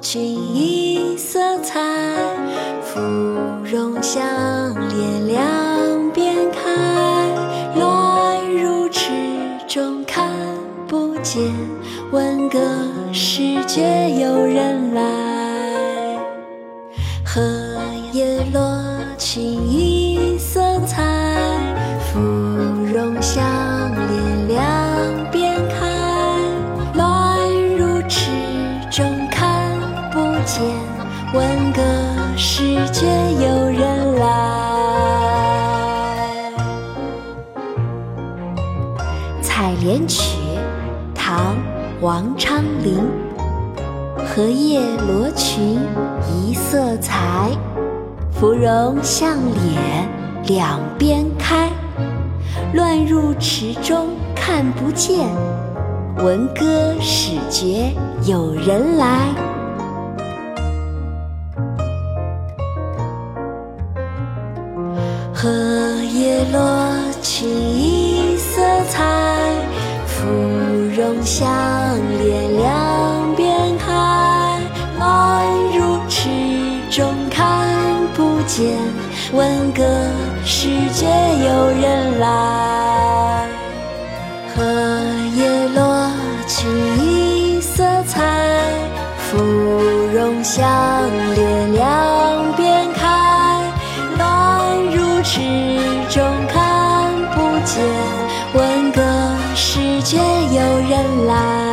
锦衣色彩，芙蓉向脸两边开。乱入池中看不见，闻歌始觉有人来。荷叶落，锦衣。采莲曲》唐·王昌龄。荷叶罗裙一色裁，芙蓉向脸两边开。乱入池中看不见，闻歌始觉有人来。荷叶落清相连两边开，乱入池中看不见。问个世界有人来，荷叶落去一色彩，芙蓉向脸两边开。乱入池中看不见。问个。là